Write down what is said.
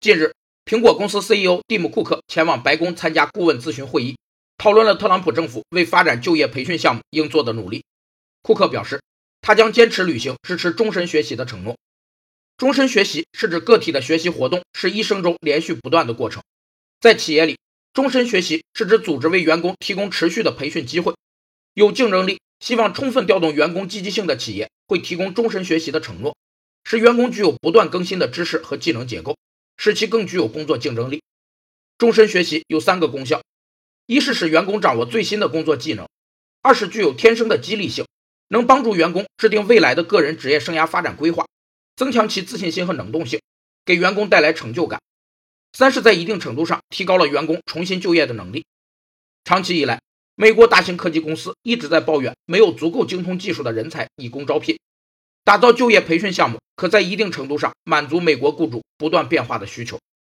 近日，苹果公司 CEO 蒂姆·库克前往白宫参加顾问咨询会议，讨论了特朗普政府为发展就业培训项目应做的努力。库克表示，他将坚持履行支持终身学习的承诺。终身学习是指个体的学习活动是一生中连续不断的过程。在企业里，终身学习是指组织为员工提供持续的培训机会。有竞争力、希望充分调动员工积极性的企业会提供终身学习的承诺，使员工具有不断更新的知识和技能结构，使其更具有工作竞争力。终身学习有三个功效：一是使员工掌握最新的工作技能；二是具有天生的激励性，能帮助员工制定未来的个人职业生涯发展规划。增强其自信心和能动性，给员工带来成就感。三是，在一定程度上提高了员工重新就业的能力。长期以来，美国大型科技公司一直在抱怨没有足够精通技术的人才以供招聘。打造就业培训项目，可在一定程度上满足美国雇主不断变化的需求。